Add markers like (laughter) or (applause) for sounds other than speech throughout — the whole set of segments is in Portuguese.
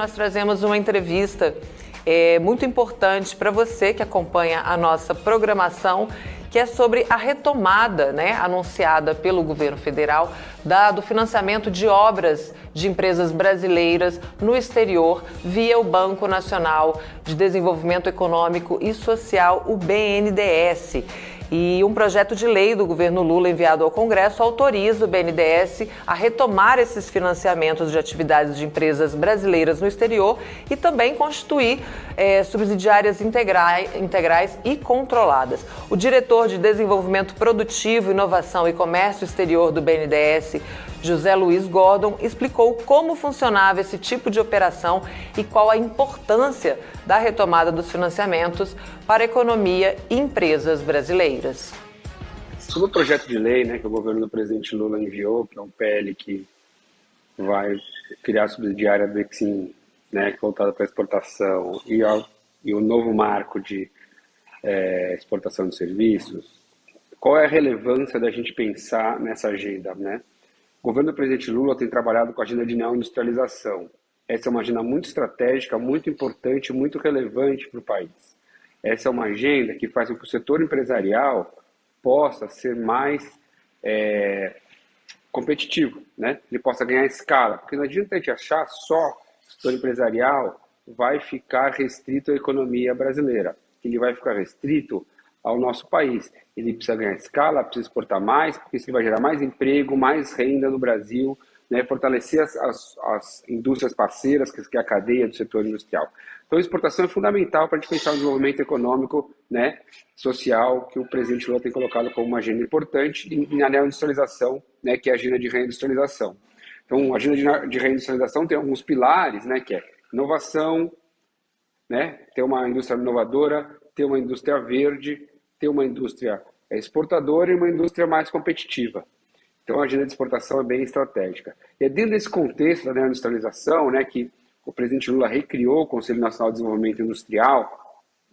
nós trazemos uma entrevista é, muito importante para você que acompanha a nossa programação, que é sobre a retomada né, anunciada pelo governo federal da, do financiamento de obras de empresas brasileiras no exterior via o Banco Nacional de Desenvolvimento Econômico e Social, o BNDES. E um projeto de lei do governo Lula enviado ao Congresso autoriza o BNDES a retomar esses financiamentos de atividades de empresas brasileiras no exterior e também constituir é, subsidiárias integrais, integrais e controladas. O diretor de Desenvolvimento Produtivo, Inovação e Comércio Exterior do BNDES, José Luiz Gordon, explicou como funcionava esse tipo de operação e qual a importância da retomada dos financiamentos para a economia e empresas brasileiras. Sobre o projeto de lei né, que o governo do presidente Lula enviou, que é um PL que vai criar a subsidiária do Exim, né, voltada para exportação, e, ao, e o novo marco de é, exportação de serviços, qual é a relevância da gente pensar nessa agenda? Né? O governo do presidente Lula tem trabalhado com a agenda de neoindustrialização. Essa é uma agenda muito estratégica, muito importante, muito relevante para o país. Essa é uma agenda que faz com que o setor empresarial possa ser mais é, competitivo, né? ele possa ganhar escala. Porque não adianta a gente achar só que o setor empresarial vai ficar restrito à economia brasileira, ele vai ficar restrito ao nosso país. Ele precisa ganhar escala, precisa exportar mais, porque isso vai gerar mais emprego, mais renda no Brasil, né, fortalecer as, as, as, indústrias parceiras, que é a cadeia do setor industrial. Então, a exportação é fundamental para a gente pensar no desenvolvimento econômico, né, social, que o presidente Lula tem colocado como uma agenda importante, e na neoindustrialização, né, que é a agenda de reindustrialização. Então, a agenda de, de reindustrialização tem alguns pilares, né, que é inovação, né, ter uma indústria inovadora, ter uma indústria verde, ter uma indústria exportadora e uma indústria mais competitiva. Então, a agenda de exportação é bem estratégica. E é dentro desse contexto da industrialização né, que o presidente Lula recriou o Conselho Nacional de Desenvolvimento Industrial,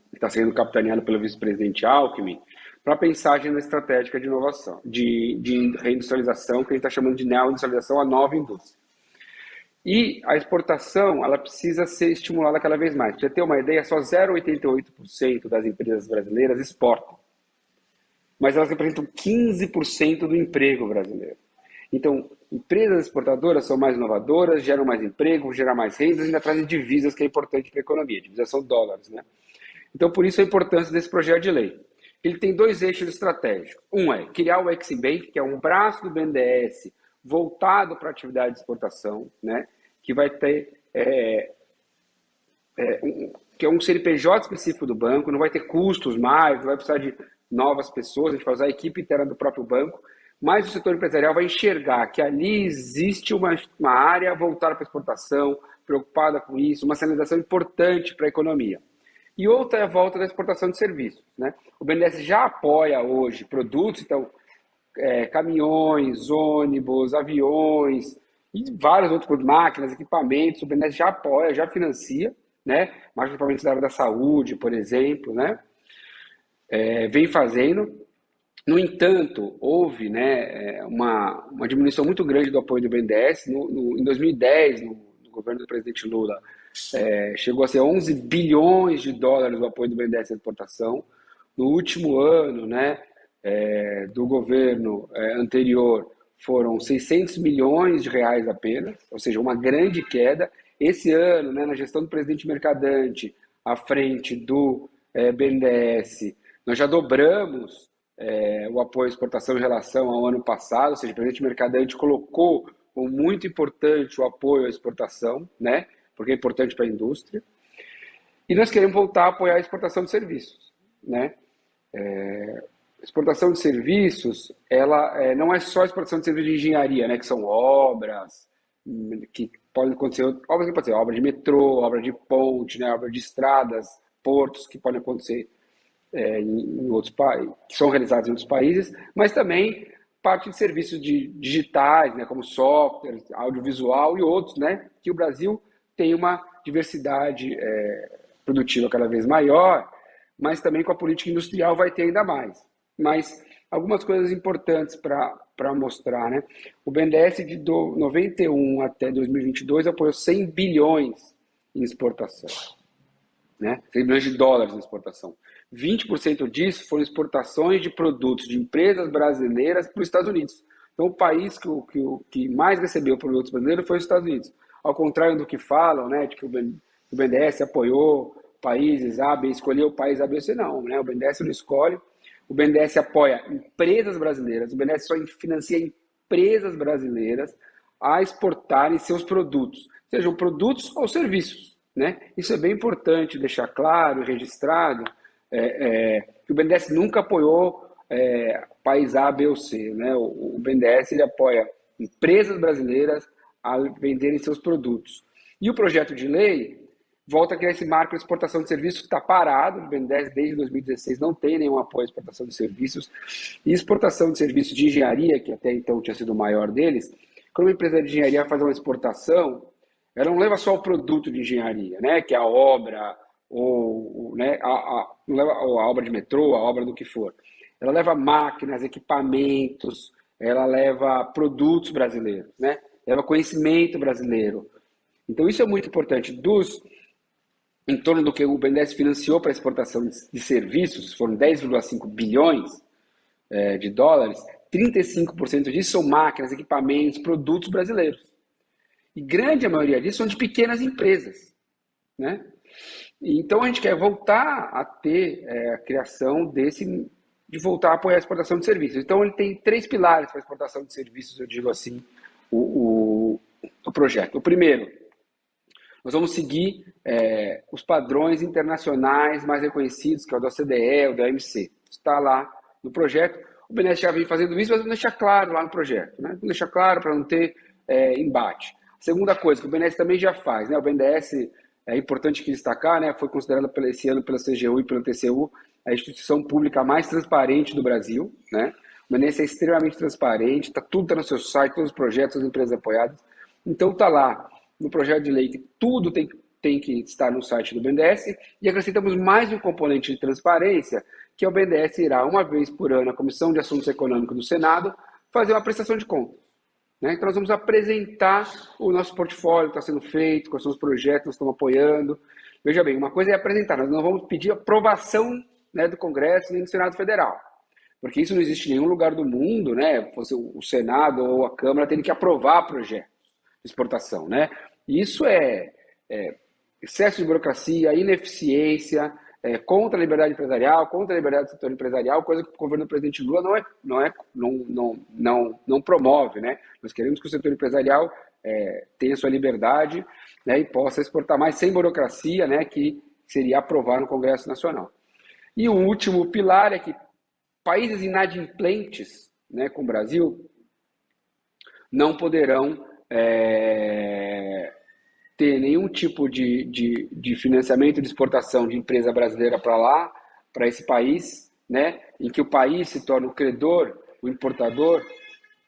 que está sendo capitaneado pelo vice-presidente Alckmin, para pensar a agenda estratégica de inovação, de, de reindustrialização, que a gente está chamando de neoindustrialização, a nova indústria. E a exportação, ela precisa ser estimulada cada vez mais. Para ter uma ideia, só 0,88% das empresas brasileiras exportam. Mas elas representam 15% do emprego brasileiro. Então, empresas exportadoras são mais inovadoras, geram mais emprego, geram mais rendas e ainda trazem divisas, que é importante para a economia. Divisas são dólares, né? Então, por isso a importância desse projeto de lei. Ele tem dois eixos estratégicos. Um é criar o Eximbank, que é um braço do BNDES voltado para atividade de exportação, né? que vai ter é, é, um, que é um CNPJ específico do banco, não vai ter custos mais, não vai precisar de novas pessoas, a gente vai usar a equipe interna do próprio banco, mas o setor empresarial vai enxergar que ali existe uma, uma área voltada para exportação, preocupada com isso, uma sinalização importante para a economia. E outra é a volta da exportação de serviços. Né? O BNDES já apoia hoje produtos, então, é, caminhões, ônibus, aviões, e vários outros máquinas, equipamentos, o BNDES já apoia, já financia, né? Mais equipamentos da área da saúde, por exemplo, né? É, vem fazendo. No entanto, houve né, é, uma, uma diminuição muito grande do apoio do BNDES. No, no, em 2010, no, no, governo do presidente Lula, é, chegou a ser 11 bilhões de dólares o apoio do BNDES à exportação. No último ano né, é, do governo é, anterior, foram 600 milhões de reais apenas, ou seja, uma grande queda. Esse ano, né, na gestão do presidente Mercadante, à frente do é, BNDES, nós já dobramos é, o apoio à exportação em relação ao ano passado, ou seja, o presidente Mercadante colocou como muito importante o apoio à exportação, né, porque é importante para a indústria. E nós queremos voltar a apoiar a exportação de serviços, né? É, exportação de serviços, ela é, não é só exportação de serviços de engenharia, né, que são obras, hum, que podem acontecer, obras que podem ser obra de metrô, obra de ponte, né, obra de estradas, portos, que podem acontecer é, em, outros países, que são realizados em outros países, mas também parte de serviços de, digitais, né, como software, audiovisual e outros, né, que o Brasil tem uma diversidade é, produtiva cada vez maior, mas também com a política industrial vai ter ainda mais mas algumas coisas importantes para mostrar. Né? O BNDES de do 91 até 2022 apoiou 100 bilhões em exportação. Né? 6 bilhões de dólares em exportação. 20% disso foram exportações de produtos de empresas brasileiras para os Estados Unidos. Então, o país que, que, que mais recebeu produtos brasileiros foi os Estados Unidos. Ao contrário do que falam, né, de que o BNDES apoiou países A, B, escolheu o país A, B, C, não. Né? O BNDES não escolhe. O BNDES apoia empresas brasileiras. O BNDES só financia empresas brasileiras a exportarem seus produtos, sejam produtos ou serviços. Né? Isso é bem importante deixar claro, registrado, é, é, que o BNDES nunca apoiou é, país A, B ou C. Né? O, o BNDES ele apoia empresas brasileiras a venderem seus produtos. E o projeto de lei volta a criar esse marco de exportação de serviços que está parado. O BNDES, desde 2016, não tem nenhum apoio à exportação de serviços. E exportação de serviços de engenharia, que até então tinha sido o maior deles, quando uma empresa de engenharia faz uma exportação, ela não leva só o produto de engenharia, né, que é a obra, ou, né, a, a, a obra de metrô, a obra do que for. Ela leva máquinas, equipamentos, ela leva produtos brasileiros, né? leva conhecimento brasileiro. Então isso é muito importante. Dos em torno do que o BNDES financiou para exportação de, serviços, foram 10,5 bilhões é, de dólares, 35% disso são máquinas, equipamentos, produtos brasileiros. E grande maioria disso são de pequenas empresas. Né? Então a gente quer voltar a ter é, a criação desse, de voltar a apoiar a exportação de serviços. Então ele tem três pilares para a exportação de serviços, eu digo assim, o, o, o projeto. O primeiro, nós vamos seguir é, os padrões internacionais mais reconhecidos, que é o da OCDE, o da OMC. Está lá no projeto. O BNDES já vem fazendo isso, mas não deixa claro lá no projeto. Né? Não deixa claro para não ter é, embate. A segunda coisa que o BNDES também já faz, né? o BNDES, é importante que destacar, né? foi considerado esse ano pela CGU e pela TCU a instituição pública mais transparente do Brasil. Né? O BNDES é extremamente transparente, tá, tudo está no seu site, todos os projetos, as empresas apoiadas. Então está lá no projeto de lei que tudo tem, tem que estar no site do BNDES e acrescentamos mais um componente de transparência, que é o BNDES irá, uma vez por ano, a Comissão de Assuntos Econômicos do Senado, fazer uma prestação de contas. Né? Então, nós vamos apresentar o nosso portfólio, que está sendo feito, quais são os projetos que nós estamos apoiando. Veja bem, uma coisa é apresentar, nós não vamos pedir aprovação né, do Congresso nem do Senado Federal. Porque isso não existe em nenhum lugar do mundo, né? O Senado ou a Câmara tendo que aprovar projetos de exportação, né? E isso é, é excesso de burocracia, ineficiência, é, contra a liberdade empresarial, contra a liberdade do setor empresarial, coisa que o governo do presidente Lula não, é, não, é, não, não, não, não promove. Né? Nós queremos que o setor empresarial é, tenha sua liberdade né, e possa exportar mais sem burocracia, né, que seria aprovar no Congresso Nacional. E o último pilar é que países inadimplentes né, com o Brasil não poderão é, ter nenhum tipo de, de, de financiamento de exportação de empresa brasileira para lá, para esse país, né, em que o país se torna o credor, o importador,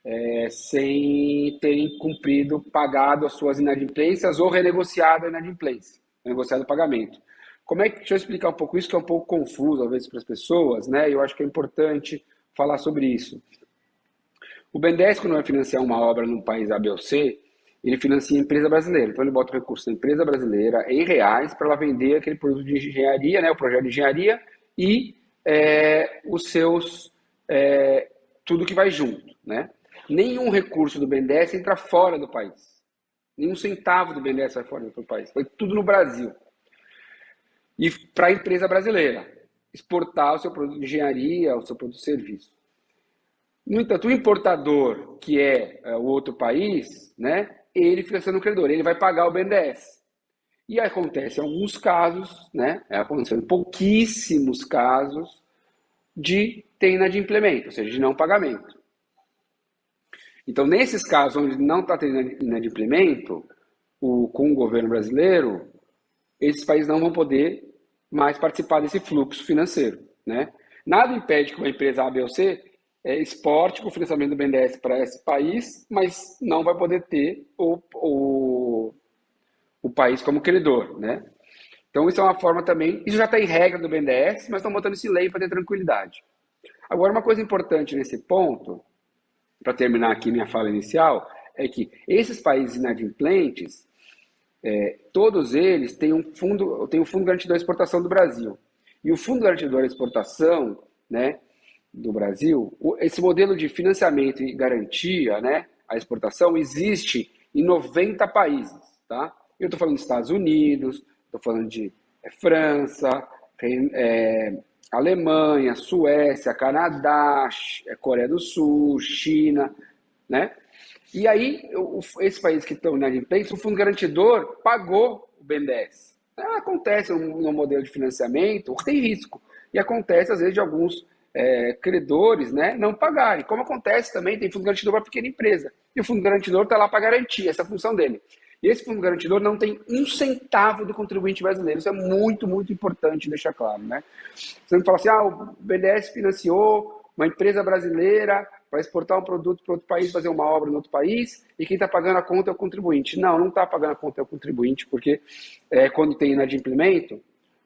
é, sem terem cumprido, pagado as suas inadimplências ou renegociado a inadimplência, renegociado o pagamento. Como é que, deixa eu explicar um pouco isso, que é um pouco confuso, às vezes, para as pessoas, né, eu acho que é importante falar sobre isso. O BNDES, quando vai financiar uma obra num país A, B ou C, ele financia a empresa brasileira. Então ele bota o recurso da empresa brasileira em reais para ela vender aquele produto de engenharia, né, o projeto de engenharia e é, os seus é, tudo que vai junto, né? Nenhum recurso do BNDES entra fora do país. Nenhum centavo do BNDES vai fora do país. Foi tudo no Brasil. E para a empresa brasileira exportar o seu produto de engenharia, o seu produto de serviço. No entanto, o importador, que é, é o outro país, né, ele fica sendo credor, ele vai pagar o BNDES. E acontece alguns casos, né, é aconteceu em pouquíssimos casos, de ter inadimplemento, ou seja, de não pagamento. Então, nesses casos onde não está tendo inadimplemento, o, com o governo brasileiro, esses países não vão poder mais participar desse fluxo financeiro. Né? Nada impede que uma empresa A, B ou C é, exporte com financiamento do BNDES para esse país, mas não vai poder ter o, o, o país como credor, né? Então, isso é uma forma também. Isso já está em regra do BNDES, mas estão botando esse lei para ter tranquilidade. Agora, uma coisa importante nesse ponto, para terminar aqui minha fala inicial, é que esses países inadimplentes, é, todos eles têm um fundo, tem um fundo garantidor de exportação do Brasil. E o fundo garantidor de exportação, né, do Brasil, esse modelo de financiamento e garantia, né, a exportação existe em 90 países, tá? Eu estou falando dos Estados Unidos, estou falando de é, França, é, Alemanha, Suécia, Canadá, é, Coreia do Sul, China, né? E aí, esses países que estão na inadimplentes, o fundo garantidor pagou o BNDES. Então, acontece no modelo de financiamento, tem risco. E acontece, às vezes, de alguns é, credores né, não pagarem. Como acontece também, tem fundo garantidor para pequena empresa. E o fundo garantidor está lá para garantir, essa função dele. E esse fundo garantidor não tem um centavo do contribuinte brasileiro. Isso é muito, muito importante deixar claro. Né? Você não fala assim, ah, o BNDES financiou uma empresa brasileira para exportar um produto para outro país, fazer uma obra em outro país, e quem está pagando a conta é o contribuinte. Não, não está pagando a conta é o contribuinte, porque é, quando tem inadimplemento,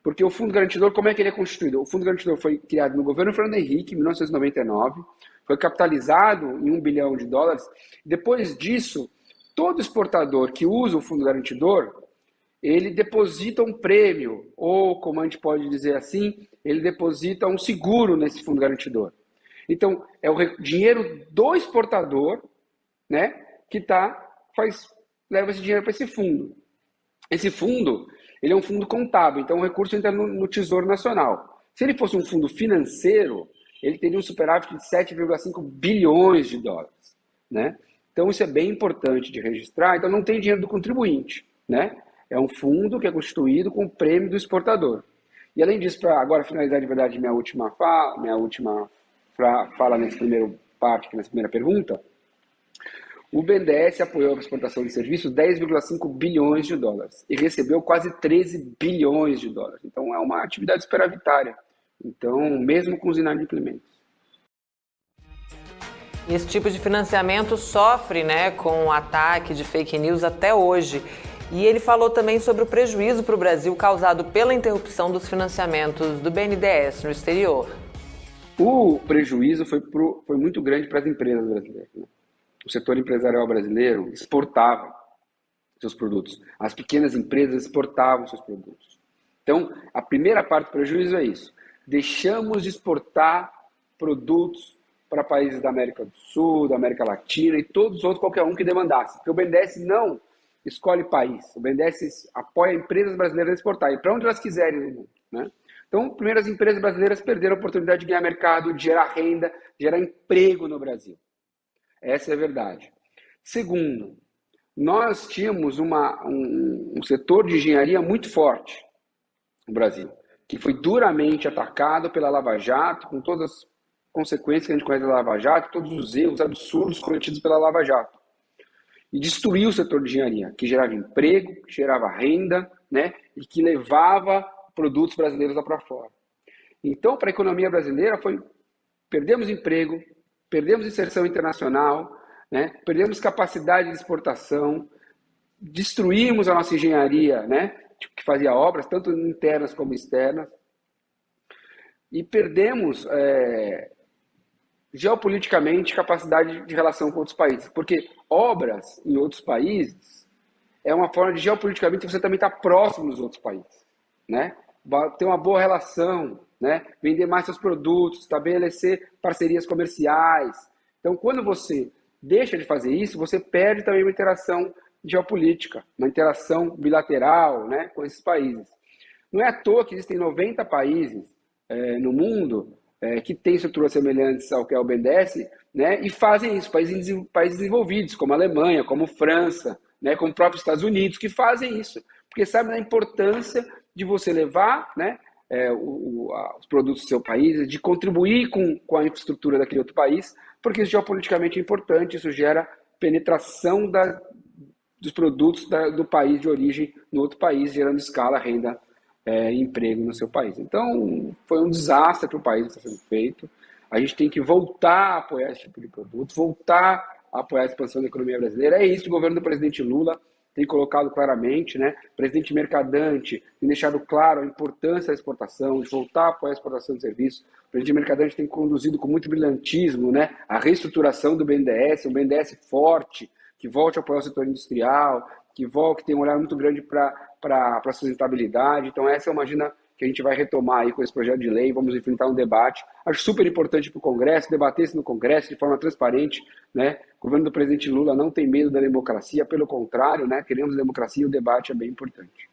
porque o Fundo Garantidor, como é que ele é constituído? O Fundo Garantidor foi criado no governo Fernando Henrique, em 1999, foi capitalizado em um bilhão de dólares. Depois disso, todo exportador que usa o Fundo Garantidor, ele deposita um prêmio, ou como a gente pode dizer assim, ele deposita um seguro nesse Fundo Garantidor. Então, é o dinheiro do exportador, né, que tá faz leva esse dinheiro para esse fundo. Esse fundo, ele é um fundo contábil, então o recurso entra no, no Tesouro Nacional. Se ele fosse um fundo financeiro, ele teria um superávit de 7,5 bilhões de dólares, né? Então isso é bem importante de registrar. Então não tem dinheiro do contribuinte, né? É um fundo que é constituído com o prêmio do exportador. E além disso, para agora finalizar de verdade minha última fala, minha última fala nesse primeiro parte, nessa primeira pergunta, o BNDES apoiou a exportação de serviços 10,5 bilhões de dólares e recebeu quase 13 bilhões de dólares. Então é uma atividade superavitária. Então, mesmo com os inadimplementos. Esse tipo de financiamento sofre né, com o ataque de fake news até hoje. E ele falou também sobre o prejuízo para o Brasil causado pela interrupção dos financiamentos do BNDES no exterior. O prejuízo foi, pro, foi muito grande para as empresas brasileiras. Né? O setor empresarial brasileiro exportava seus produtos. As pequenas empresas exportavam seus produtos. Então, a primeira parte do prejuízo é isso. Deixamos de exportar produtos para países da América do Sul, da América Latina e todos os outros, qualquer um que demandasse. Porque o BNDES não escolhe país. O BNDES apoia empresas brasileiras a exportar e para onde elas quiserem no mundo. Né? Então, primeiro, as empresas brasileiras perderam a oportunidade de ganhar mercado, de gerar renda, de gerar emprego no Brasil. Essa é a verdade. Segundo, nós tínhamos uma, um, um setor de engenharia muito forte no Brasil, que foi duramente atacado pela Lava Jato, com todas as consequências que a gente conhece da Lava Jato, todos os erros absurdos cometidos pela Lava Jato. E destruiu o setor de engenharia, que gerava emprego, que gerava renda, né, e que levava produtos brasileiros lá para fora. Então, para a economia brasileira, foi perdemos emprego, perdemos inserção internacional, né? perdemos capacidade de exportação, destruímos a nossa engenharia, né? que fazia obras, tanto internas como externas, e perdemos é, geopoliticamente capacidade de relação com outros países, porque obras em outros países é uma forma de geopoliticamente você também estar tá próximo dos outros países, né? ter uma boa relação, né? vender mais seus produtos, estabelecer parcerias comerciais. Então, quando você deixa de fazer isso, você perde também uma interação geopolítica, uma interação bilateral né, com esses países. Não é à toa que existem 90 países é, no mundo é, que têm estruturas semelhantes ao que é o BNDES né, e fazem isso, países, países desenvolvidos, como a Alemanha, como França, né, como o próprio Estados Unidos, que fazem isso, porque sabem da importância de você levar né, é, o, a, os produtos do seu país, de contribuir com, com a infraestrutura daquele outro país, porque isso geopoliticamente é importante, isso gera penetração da, dos produtos da, do país de origem no outro país, gerando escala, renda é, emprego no seu país. Então, foi um desastre para o país que está sendo feito. A gente tem que voltar a apoiar esse tipo de produto, voltar a apoiar a expansão da economia brasileira. É isso o governo do presidente Lula tem colocado claramente, né? O presidente Mercadante tem deixado claro a importância da exportação, de voltar a apoiar a exportação de serviços. O presidente Mercadante tem conduzido com muito brilhantismo, né? A reestruturação do BNDES, um BNDES forte, que volte a apoiar o setor industrial, que volte, que tenha um olhar muito grande para a sustentabilidade. Então, essa é uma agenda que a gente vai retomar aí com esse projeto de lei, vamos enfrentar um debate. Acho super importante para o Congresso, debater isso no Congresso de forma transparente. Né? O governo do presidente Lula não tem medo da democracia, pelo contrário, né? queremos democracia e o debate é bem importante.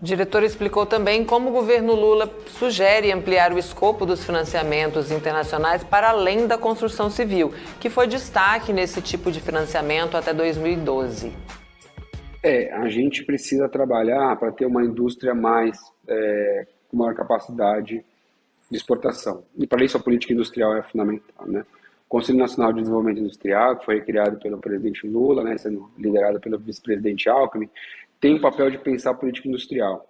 O diretor explicou também como o governo Lula sugere ampliar o escopo dos financiamentos internacionais para além da construção civil, que foi destaque nesse tipo de financiamento até 2012. É, a gente precisa trabalhar para ter uma indústria mais é, com maior capacidade de exportação. E para isso a política industrial é fundamental, né? O Conselho Nacional de Desenvolvimento Industrial, que foi criado pelo presidente Lula, né, sendo liderado pelo vice-presidente Alckmin, tem o papel de pensar a política industrial.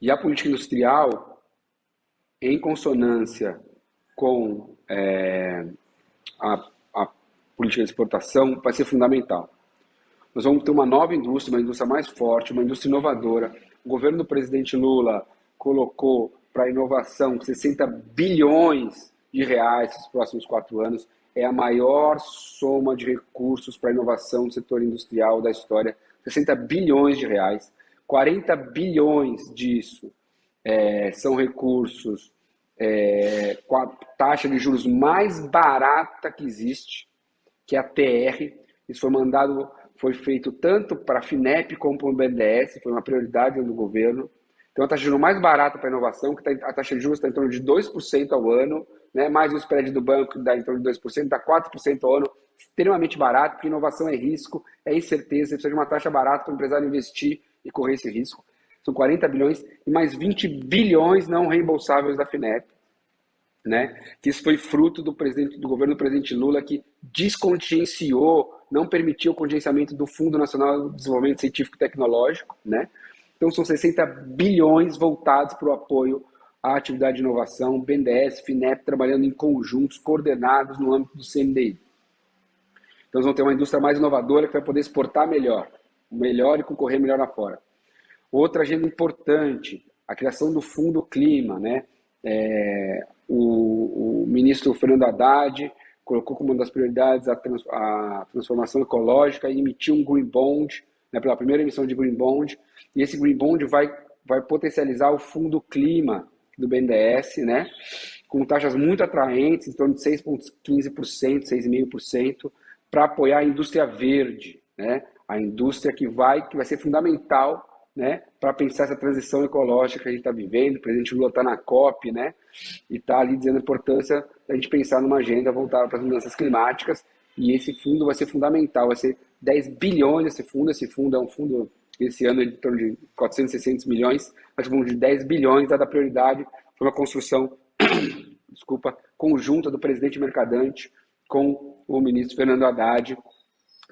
E a política industrial, em consonância com é, a, a política de exportação, vai ser fundamental. Nós vamos ter uma nova indústria, uma indústria mais forte, uma indústria inovadora. O governo do presidente Lula colocou para inovação 60 bilhões de reais nos próximos quatro anos. É a maior soma de recursos para inovação do setor industrial da história 60 bilhões de reais, 40 bilhões disso é, são recursos é, com a taxa de juros mais barata que existe, que é a TR. Isso foi mandado, foi feito tanto para a FINEP como para o BNDES, foi uma prioridade do governo. Então, a taxa de juros mais barata para a inovação, que tá, a taxa de juros está em torno de 2% ao ano, né? mais o spread do banco, dá em torno de 2%, dá 4% ao ano extremamente barato, porque inovação é risco, é incerteza, você precisa de uma taxa barata para o empresário investir e correr esse risco. São 40 bilhões e mais 20 bilhões não reembolsáveis da FINEP. Né? Que isso foi fruto do, presidente, do governo do presidente Lula, que descontingenciou, não permitiu o contingenciamento do Fundo Nacional de Desenvolvimento Científico e Tecnológico. Né? Então, são 60 bilhões voltados para o apoio à atividade de inovação, BNDES, FINEP, trabalhando em conjuntos, coordenados no âmbito do CNDI. Então, eles vão ter uma indústria mais inovadora que vai poder exportar melhor, melhor e concorrer melhor lá fora. Outra agenda importante, a criação do Fundo Clima, né? É, o, o, ministro Fernando Haddad colocou como uma das prioridades a, trans, a transformação ecológica e emitiu um Green Bond, né, pela primeira emissão de Green Bond, e esse Green Bond vai, vai potencializar o Fundo Clima do BNDES, né, com taxas muito atraentes, em torno de 6,15%, 6,5%, para apoiar a indústria verde, né? a indústria que vai, que vai ser fundamental né, para pensar essa transição ecológica que a gente está vivendo. O presidente Lula está na COP né, e está ali dizendo a importância da gente pensar numa agenda voltada para as mudanças climáticas. E esse fundo vai ser fundamental, vai ser 10 bilhões esse fundo. Esse fundo é um fundo, esse ano, de torno de 460 milhões, mas um de 10 bilhões, dada a prioridade para uma construção (coughs) desculpa, conjunta do presidente Mercadante com o ministro Fernando Haddad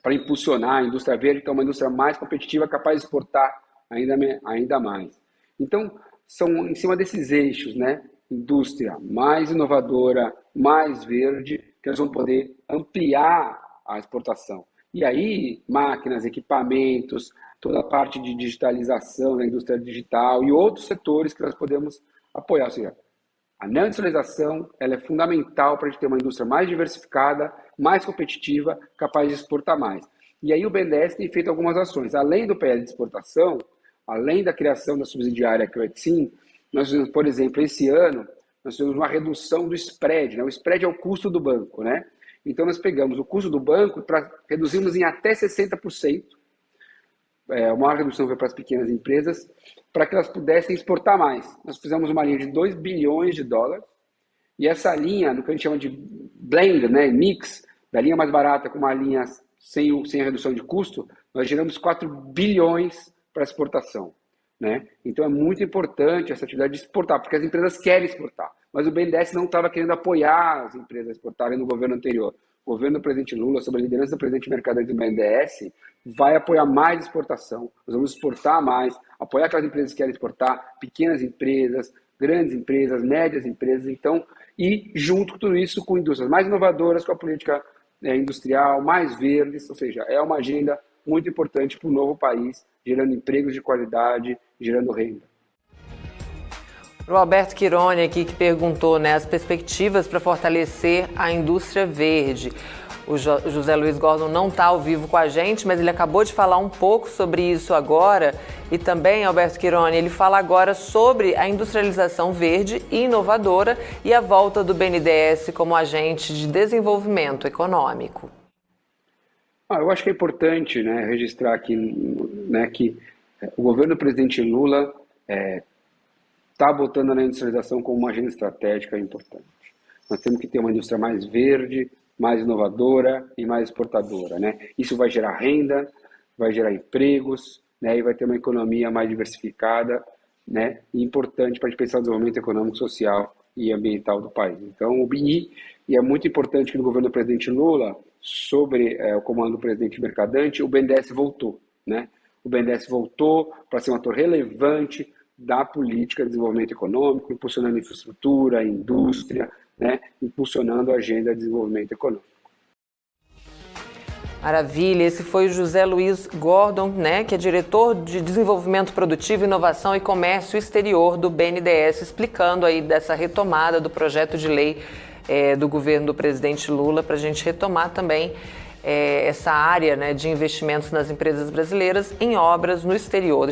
para impulsionar a indústria verde, que é uma indústria mais competitiva, capaz de exportar ainda, ainda mais. Então, são em cima desses eixos, né? Indústria mais inovadora, mais verde, que nós vamos poder ampliar a exportação. E aí, máquinas, equipamentos, toda a parte de digitalização da indústria digital e outros setores que nós podemos apoiar. Ou seja, a neoindustrialização ela é fundamental para a gente ter uma indústria mais diversificada, mais competitiva, capaz de exportar mais. E aí o BNDES tem feito algumas ações. Além do PL de exportação, além da criação da subsidiária que é o Exim, nós fizemos, por exemplo, esse ano, nós tivemos uma redução do spread. Né? O spread é o custo do banco. Né? Então nós pegamos o custo do banco para reduzirmos em até 60%. É, uma redução foi para as pequenas empresas, para que elas pudessem exportar mais. Nós fizemos uma linha de 2 bilhões de dólares, e essa linha, no que a gente chama de blend, né, mix, da linha mais barata com uma linha sem, sem redução de custo, nós geramos 4 bilhões para exportação. Né? Então é muito importante essa atividade de exportar, porque as empresas querem exportar. Mas o BNDES não estava querendo apoiar as empresas a exportarem no governo anterior. O governo do presidente Lula, sob a liderança do presidente Mercadante do BNDES, vai apoiar mais exportação. Nós vamos exportar mais, apoiar aquelas empresas que querem exportar, pequenas empresas, grandes empresas, médias empresas, então, e junto com tudo isso com indústrias mais inovadoras, com a política é, industrial, mais verdes, ou seja, é uma agenda muito importante para o novo país, gerando empregos de qualidade, gerando renda. O Alberto Quirone aqui que perguntou né, as perspectivas para fortalecer a indústria verde. O José Luiz Gordon não está ao vivo com a gente, mas ele acabou de falar um pouco sobre isso agora. E também, Alberto Quirone, ele fala agora sobre a industrialização verde e inovadora e a volta do BNDES como agente de desenvolvimento econômico. Ah, eu acho que é importante né, registrar aqui né, que o governo do presidente Lula está é, tá botando na industrialização como uma agenda estratégica importante. Nós temos que ter uma indústria mais verde, mais inovadora e mais exportadora. Né? Isso vai gerar renda, vai gerar empregos né? e vai ter uma economia mais diversificada né? e importante para a gente pensar no desenvolvimento econômico, social e ambiental do país. Então, o BI, e é muito importante que no governo do presidente Lula, sobre é, o comando do presidente Mercadante, o BNDES voltou. Né? O BNDES voltou para ser um ator relevante da política de desenvolvimento econômico, impulsionando infraestrutura, indústria, né, impulsionando a agenda de desenvolvimento econômico. Maravilha, esse foi o José Luiz Gordon, né, que é diretor de Desenvolvimento Produtivo, Inovação e Comércio Exterior do BNDES, explicando aí dessa retomada do projeto de lei é, do governo do presidente Lula para a gente retomar também é, essa área né, de investimentos nas empresas brasileiras em obras no exterior.